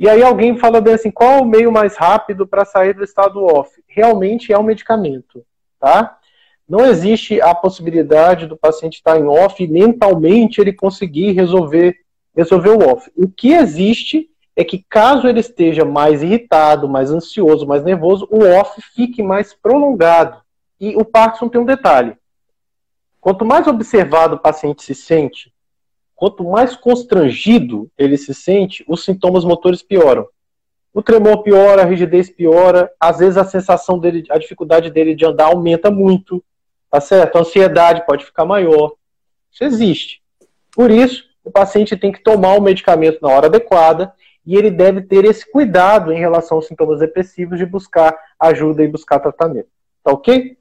E aí alguém fala bem assim, qual o meio mais rápido para sair do estado off? Realmente é o medicamento, tá? Não existe a possibilidade do paciente estar em off e mentalmente ele conseguir resolver, resolver o off. O que existe é que caso ele esteja mais irritado, mais ansioso, mais nervoso, o off fique mais prolongado. E o Parkinson tem um detalhe. Quanto mais observado o paciente se sente, quanto mais constrangido ele se sente, os sintomas motores pioram. O tremor piora, a rigidez piora, às vezes a sensação dele, a dificuldade dele de andar aumenta muito, tá certo? A ansiedade pode ficar maior. Isso existe. Por isso, o paciente tem que tomar o medicamento na hora adequada e ele deve ter esse cuidado em relação aos sintomas depressivos de buscar ajuda e buscar tratamento. Tá ok?